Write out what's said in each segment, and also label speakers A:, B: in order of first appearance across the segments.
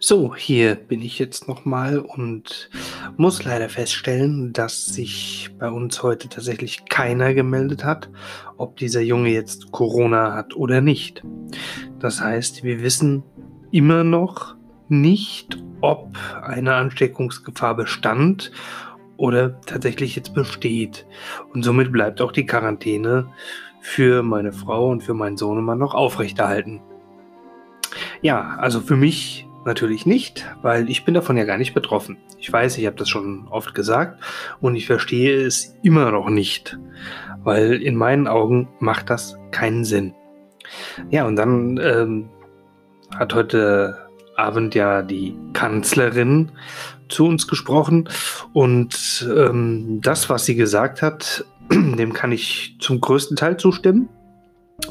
A: So, hier bin ich jetzt nochmal und muss leider feststellen, dass sich bei uns heute tatsächlich keiner gemeldet hat, ob dieser Junge jetzt Corona hat oder nicht. Das heißt, wir wissen immer noch nicht, ob eine Ansteckungsgefahr bestand oder tatsächlich jetzt besteht. Und somit bleibt auch die Quarantäne für meine Frau und für meinen Sohn immer noch aufrechterhalten. Ja, also für mich natürlich nicht, weil ich bin davon ja gar nicht betroffen. Ich weiß, ich habe das schon oft gesagt und ich verstehe es immer noch nicht, weil in meinen Augen macht das keinen Sinn. Ja, und dann ähm, hat heute Abend ja die Kanzlerin zu uns gesprochen und ähm, das, was sie gesagt hat, dem kann ich zum größten Teil zustimmen.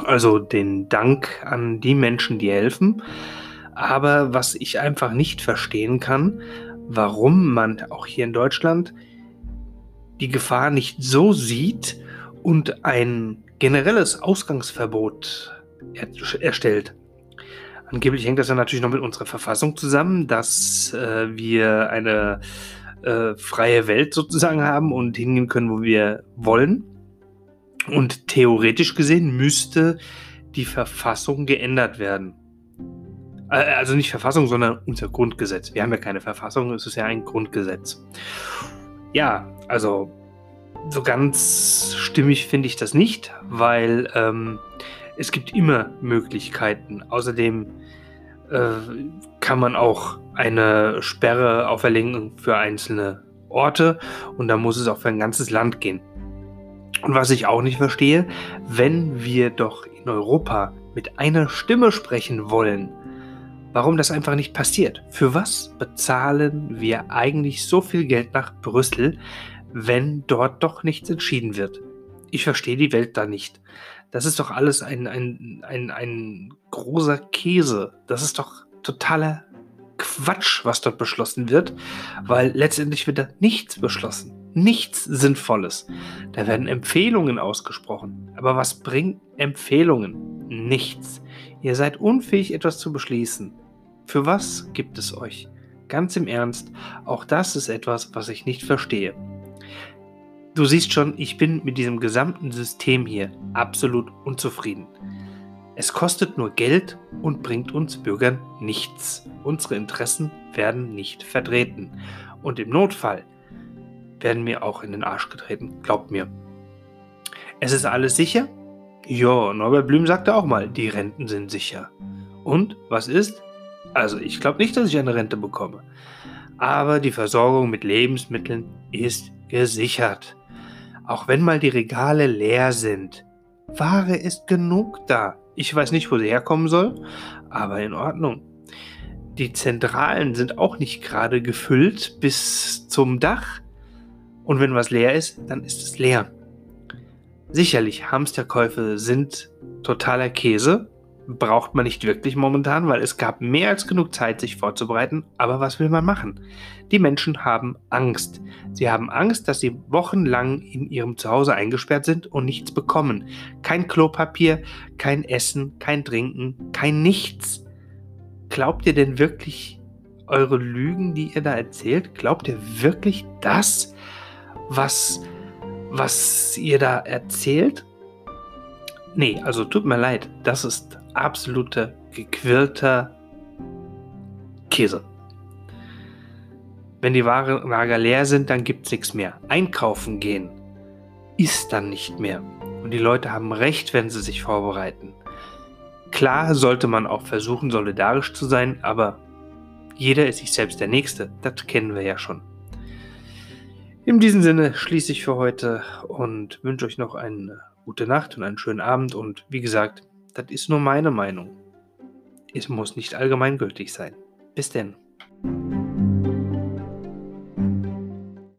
A: Also den Dank an die Menschen, die helfen. Aber was ich einfach nicht verstehen kann, warum man auch hier in Deutschland die Gefahr nicht so sieht und ein generelles Ausgangsverbot er erstellt. Angeblich hängt das ja natürlich noch mit unserer Verfassung zusammen, dass äh, wir eine äh, freie Welt sozusagen haben und hingehen können, wo wir wollen. Und theoretisch gesehen müsste die Verfassung geändert werden. Äh, also nicht Verfassung, sondern unser Grundgesetz. Wir haben ja keine Verfassung, es ist ja ein Grundgesetz. Ja, also so ganz stimmig finde ich das nicht, weil ähm, es gibt immer Möglichkeiten. Außerdem äh, kann man auch eine Sperre auferlegen für einzelne Orte und da muss es auch für ein ganzes Land gehen. Und was ich auch nicht verstehe, wenn wir doch in Europa mit einer Stimme sprechen wollen, warum das einfach nicht passiert. Für was bezahlen wir eigentlich so viel Geld nach Brüssel, wenn dort doch nichts entschieden wird? Ich verstehe die Welt da nicht. Das ist doch alles ein, ein, ein, ein großer Käse. Das ist doch totaler Quatsch, was dort beschlossen wird, weil letztendlich wird da nichts beschlossen. Nichts Sinnvolles. Da werden Empfehlungen ausgesprochen. Aber was bringen Empfehlungen? Nichts. Ihr seid unfähig, etwas zu beschließen. Für was gibt es euch? Ganz im Ernst, auch das ist etwas, was ich nicht verstehe. Du siehst schon, ich bin mit diesem gesamten System hier absolut unzufrieden. Es kostet nur Geld und bringt uns Bürgern nichts. Unsere Interessen werden nicht vertreten. Und im Notfall werden mir auch in den Arsch getreten, glaubt mir. Es ist alles sicher? Ja, Norbert Blüm sagte auch mal, die Renten sind sicher. Und was ist? Also ich glaube nicht, dass ich eine Rente bekomme. Aber die Versorgung mit Lebensmitteln ist gesichert. Auch wenn mal die Regale leer sind. Ware ist genug da. Ich weiß nicht, wo sie herkommen soll, aber in Ordnung. Die Zentralen sind auch nicht gerade gefüllt bis zum Dach. Und wenn was leer ist, dann ist es leer. Sicherlich, Hamsterkäufe sind totaler Käse, braucht man nicht wirklich momentan, weil es gab mehr als genug Zeit, sich vorzubereiten. Aber was will man machen? Die Menschen haben Angst. Sie haben Angst, dass sie wochenlang in ihrem Zuhause eingesperrt sind und nichts bekommen. Kein Klopapier, kein Essen, kein Trinken, kein Nichts. Glaubt ihr denn wirklich eure Lügen, die ihr da erzählt? Glaubt ihr wirklich das, was, was ihr da erzählt? Nee, also tut mir leid, das ist absoluter gequirlter Käse. Wenn die Ware, Lager leer sind, dann gibt es nichts mehr. Einkaufen gehen ist dann nicht mehr. Und die Leute haben recht, wenn sie sich vorbereiten. Klar sollte man auch versuchen, solidarisch zu sein, aber jeder ist sich selbst der Nächste. Das kennen wir ja schon. In diesem Sinne schließe ich für heute und wünsche euch noch eine gute Nacht und einen schönen Abend. Und wie gesagt, das ist nur meine Meinung. Es muss nicht allgemeingültig sein. Bis denn.